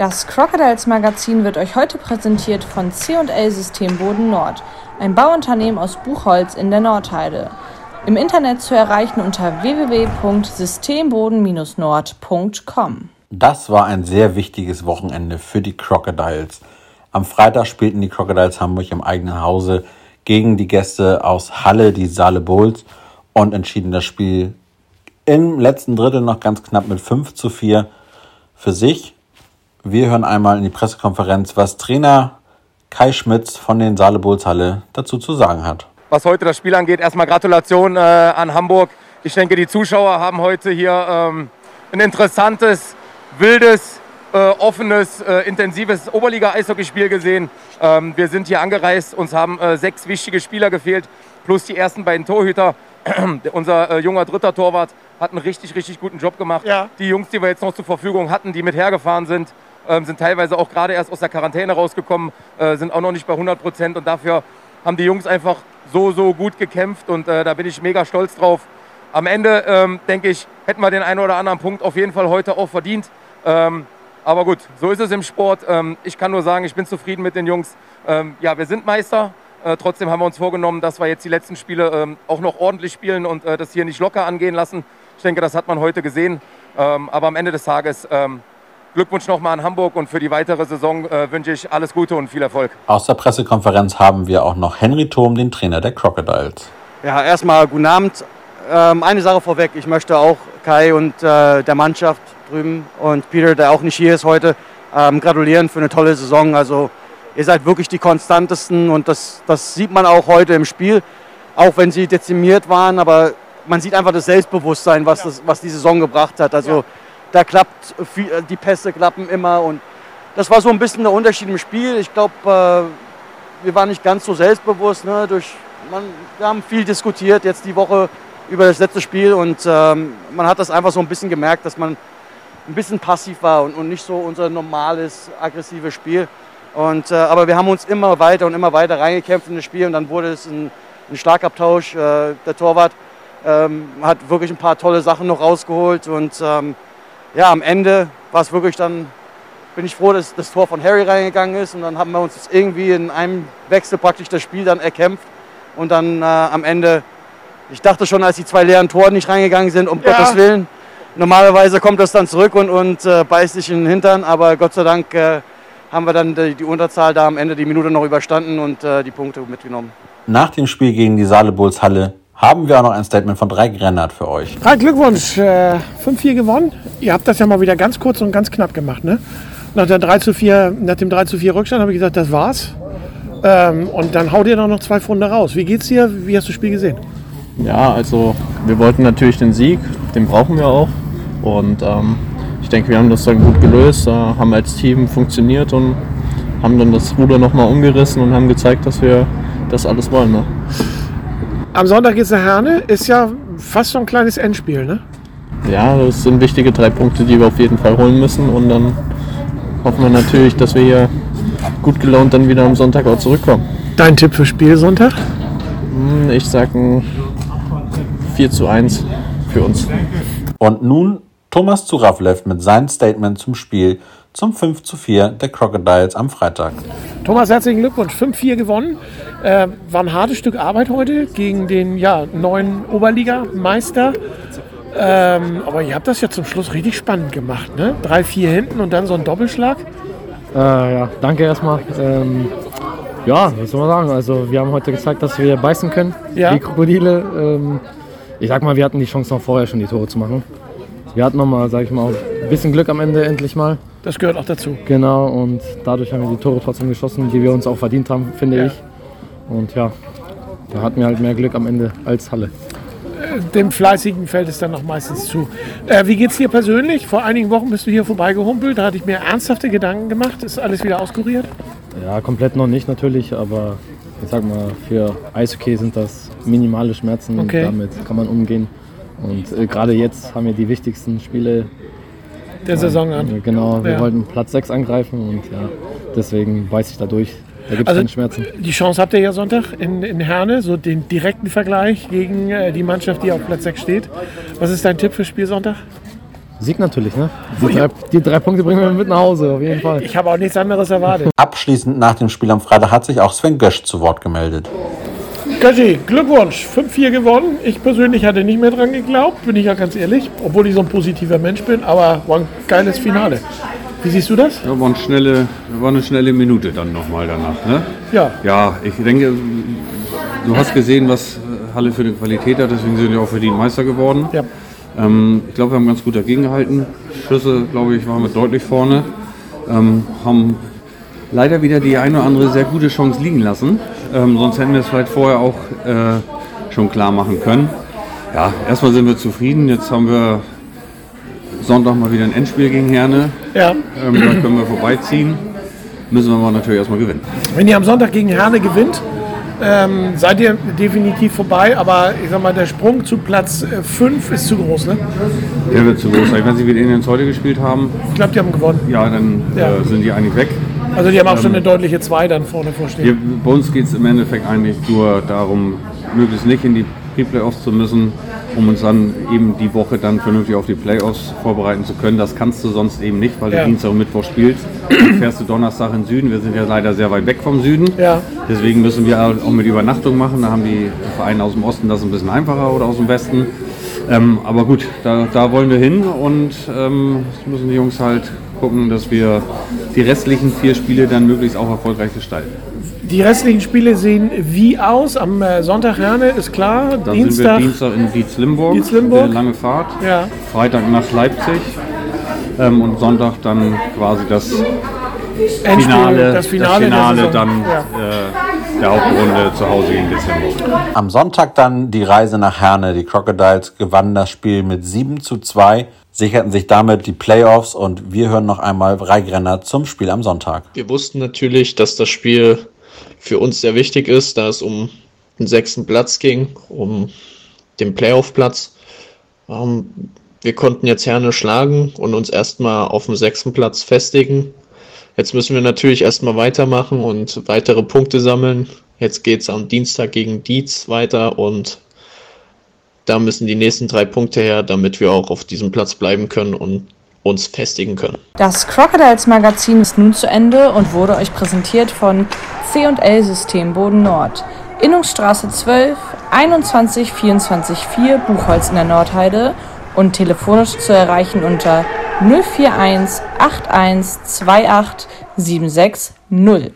Das Crocodiles Magazin wird euch heute präsentiert von C&L Systemboden Nord, ein Bauunternehmen aus Buchholz in der Nordheide. Im Internet zu erreichen unter www.systemboden-nord.com. Das war ein sehr wichtiges Wochenende für die Crocodiles. Am Freitag spielten die Crocodiles Hamburg im eigenen Hause gegen die Gäste aus Halle, die Saale Bulls, und entschieden das Spiel im letzten Drittel noch ganz knapp mit 5 zu 4 für sich. Wir hören einmal in die Pressekonferenz, was Trainer Kai Schmitz von den Saale Bulls Halle dazu zu sagen hat. Was heute das Spiel angeht, erstmal Gratulation äh, an Hamburg. Ich denke, die Zuschauer haben heute hier ähm, ein interessantes, wildes, äh, offenes, äh, intensives Oberliga-Eishockeyspiel gesehen. Ähm, wir sind hier angereist, uns haben äh, sechs wichtige Spieler gefehlt, plus die ersten beiden Torhüter. Unser äh, junger dritter Torwart hat einen richtig, richtig guten Job gemacht. Ja. Die Jungs, die wir jetzt noch zur Verfügung hatten, die mit hergefahren sind, ähm, sind teilweise auch gerade erst aus der Quarantäne rausgekommen, äh, sind auch noch nicht bei 100 Prozent und dafür haben die Jungs einfach so, so gut gekämpft und äh, da bin ich mega stolz drauf. Am Ende, ähm, denke ich, hätten wir den einen oder anderen Punkt auf jeden Fall heute auch verdient. Ähm, aber gut, so ist es im Sport. Ähm, ich kann nur sagen, ich bin zufrieden mit den Jungs. Ähm, ja, wir sind Meister. Äh, trotzdem haben wir uns vorgenommen, dass wir jetzt die letzten Spiele ähm, auch noch ordentlich spielen und äh, das hier nicht locker angehen lassen. Ich denke, das hat man heute gesehen. Ähm, aber am Ende des Tages ähm, Glückwunsch nochmal an Hamburg und für die weitere Saison äh, wünsche ich alles Gute und viel Erfolg. Aus der Pressekonferenz haben wir auch noch Henry Thom, den Trainer der Crocodiles. Ja, erstmal guten Abend. Ähm, eine Sache vorweg, ich möchte auch Kai und äh, der Mannschaft drüben und Peter, der auch nicht hier ist heute, ähm, gratulieren für eine tolle Saison. Also ihr seid wirklich die konstantesten und das, das sieht man auch heute im Spiel, auch wenn sie dezimiert waren, aber man sieht einfach das Selbstbewusstsein, was, das, was die Saison gebracht hat. Also da klappt, viel, die Pässe klappen immer und das war so ein bisschen der Unterschied im Spiel. Ich glaube, äh, wir waren nicht ganz so selbstbewusst. Ne? Durch, man, wir haben viel diskutiert jetzt die Woche über das letzte Spiel und ähm, man hat das einfach so ein bisschen gemerkt, dass man ein bisschen passiv war und, und nicht so unser normales, aggressives Spiel. Und, äh, aber wir haben uns immer weiter und immer weiter reingekämpft in das Spiel und dann wurde es ein, ein Schlagabtausch. Äh, der Torwart ähm, hat wirklich ein paar tolle Sachen noch rausgeholt und ähm, ja, am Ende war es wirklich dann, bin ich froh, dass das Tor von Harry reingegangen ist und dann haben wir uns irgendwie in einem Wechsel praktisch das Spiel dann erkämpft und dann äh, am Ende, ich dachte schon, als die zwei leeren Tore nicht reingegangen sind, um Ja. Gottes Willen, normalerweise kommt das dann zurück und, und äh, beißt sich in den Hintern, aber Gott sei Dank äh, haben wir dann die, die Unterzahl da am Ende die Minute noch überstanden und äh, die Punkte mitgenommen. Nach dem Spiel gegen die Saale Bulls Halle haben wir auch noch ein Statement von Drei Grennert für euch. Ah, Glückwunsch, äh, 5-4 gewonnen. Ihr habt das ja mal wieder ganz kurz und ganz knapp gemacht, ne? Nach, der 3 zu 4, nach dem 3 zu 4 Rückstand habe ich gesagt, das war's. Ähm, und dann haut ihr doch noch zwei Funde raus. Wie geht's dir? Wie hast du das Spiel gesehen? Ja, also wir wollten natürlich den Sieg, den brauchen wir auch. Und ähm, ich denke, wir haben das dann gut gelöst, äh, haben als Team funktioniert und haben dann das Ruder nochmal umgerissen und haben gezeigt, dass wir das alles wollen. Ne? Am Sonntag geht's nach Herne. Ist ja fast so ein kleines Endspiel, ne? Ja, das sind wichtige drei Punkte, die wir auf jeden Fall holen müssen. Und dann hoffen wir natürlich, dass wir hier gut gelaunt dann wieder am Sonntag auch zurückkommen. Dein Tipp für Spielsonntag? Hm, Ich sage ein 4 zu 1 für uns. Und nun Thomas Zuravlev mit seinem Statement zum Spiel zum 5 zu 4 der Crocodiles am Freitag. Thomas, herzlichen Glückwunsch. 5-4 gewonnen. Äh, war ein hartes Stück Arbeit heute gegen den ja, neuen Oberligameister. Ähm, aber ihr habt das ja zum Schluss richtig spannend gemacht. Ne? 3-4 hinten und dann so ein Doppelschlag. Äh, ja, danke erstmal. Ähm, ja, was soll man sagen? Also wir haben heute gezeigt, dass wir beißen können, Ja. die Krokodile. Ähm, ich sag mal, wir hatten die Chance noch vorher schon die Tore zu machen. Wir hatten noch mal, sag ich mal, ein bisschen Glück am Ende endlich mal. Das gehört auch dazu. Genau, und dadurch haben wir die Tore trotzdem geschossen, die wir uns auch verdient haben, finde Ja. ich. Und ja, da hatten wir halt mehr Glück am Ende als Halle. Dem Fleißigen fällt es dann noch meistens zu. Äh, wie geht's dir persönlich? Vor einigen Wochen bist du hier vorbeigehumpelt. Da hatte ich mir ernsthafte Gedanken gemacht. Ist alles wieder auskuriert? Ja, komplett noch nicht natürlich, aber ich sag mal, für Eishockey sind das minimale Schmerzen Okay. und damit kann man umgehen. Und äh, gerade jetzt haben wir die wichtigsten Spiele. Der Saison an. Genau, wir Ja. wollten Platz 6 angreifen und ja, deswegen beiß ich da durch. Da gibt es Also- keine Schmerzen. Die Chance habt ihr ja Sonntag in, in Herne, so den direkten Vergleich gegen äh, die Mannschaft, die auf Platz 6 steht. Was ist dein Tipp für Spiel Sonntag? Sieg natürlich, ne? Die drei, die drei Punkte bringen wir mit nach Hause, auf jeden Fall. Ich habe auch nichts anderes erwartet. Abschließend nach dem Spiel am Freitag hat sich auch Sven Gösch zu Wort gemeldet. Gaji, Glückwunsch, 5-4 gewonnen. Ich persönlich hatte nicht mehr dran geglaubt, bin ich ja ganz ehrlich, obwohl ich so ein positiver Mensch bin, aber war ein geiles Finale. Wie siehst du das? Ja, war, eine schnelle, war eine schnelle Minute dann nochmal danach. Ne? Ja. Ja, ich denke, du hast gesehen, was Halle für eine Qualität hat, deswegen sind wir auch verdient Meister geworden. Ja. Ähm, ich glaube, wir haben ganz gut dagegen gehalten. Schüsse, glaube ich, waren wir deutlich vorne. Ähm, haben leider wieder die eine oder andere sehr gute Chance liegen lassen. Ähm, sonst hätten wir es vielleicht vorher auch äh, schon klar machen können. Ja, erstmal sind wir zufrieden. Jetzt haben wir Sonntag mal wieder ein Endspiel gegen Herne. Ja. Ähm, da können wir vorbeiziehen. Müssen wir aber natürlich erstmal gewinnen. Wenn ihr am Sonntag gegen Herne gewinnt, ähm, seid ihr definitiv vorbei, aber ich sag mal, der Sprung zu Platz 5 ist zu groß, ne? Der wird zu groß sein. Wenn sie wie Indians heute gespielt haben, Ich glaube, die haben gewonnen. ja, dann Ja. Äh, sind die eigentlich weg. Also die haben auch schon eine deutliche 2 dann vorne vorstehen. Wir, bei uns geht es im Endeffekt eigentlich nur darum, möglichst nicht in die Pre-Playoffs zu müssen, um uns dann eben die Woche dann vernünftig auf die Playoffs vorbereiten zu können. Das kannst du sonst eben nicht, weil Ja. du Dienstag und Mittwoch spielst. Dann fährst du Donnerstag in den Süden. Wir sind ja leider sehr weit weg vom Süden. Ja. Deswegen müssen wir auch mit Übernachtung machen. Da haben die Vereine aus dem Osten das ein bisschen einfacher oder aus dem Westen. Ähm, aber gut, da, da wollen wir hin und ähm, müssen die Jungs halt gucken, dass wir die restlichen vier Spiele dann möglichst auch erfolgreich gestalten. Die restlichen Spiele sehen wie aus? Am äh, Sonntag Herne, ist klar. Dann Dienstag. sind wir Dienstag in Dietz-Limburg, Dietz-Limburg. eine lange Fahrt. Ja. Freitag nach Leipzig ähm, und Sonntag dann quasi das Endspiel, Finale, das Finale, der Finale dann Ja. äh, der Hauptrunde zu Hause gegen Dietz-Limburg. Am Sonntag dann die Reise nach Herne. Die Crocodiles gewannen das Spiel mit 7 zu 2, sicherten sich damit die Playoffs und wir hören noch einmal Reigrenner zum Spiel am Sonntag. Wir wussten natürlich, dass das Spiel für uns sehr wichtig ist, da es um den sechsten Platz ging, um den Playoff-Platz. Ähm, wir konnten jetzt Herne schlagen und uns erstmal auf dem sechsten Platz festigen. Jetzt müssen wir natürlich erstmal weitermachen und weitere Punkte sammeln. Jetzt geht es am Dienstag gegen Dietz weiter und da müssen die nächsten drei Punkte her, damit wir auch auf diesem Platz bleiben können und uns festigen können. Das Crocodiles Magazin ist nun zu Ende und wurde euch präsentiert von C&L System Boden Nord. Innungsstraße 12 21 24 4 Buchholz in der Nordheide und telefonisch zu erreichen unter 041 81 28 76 0.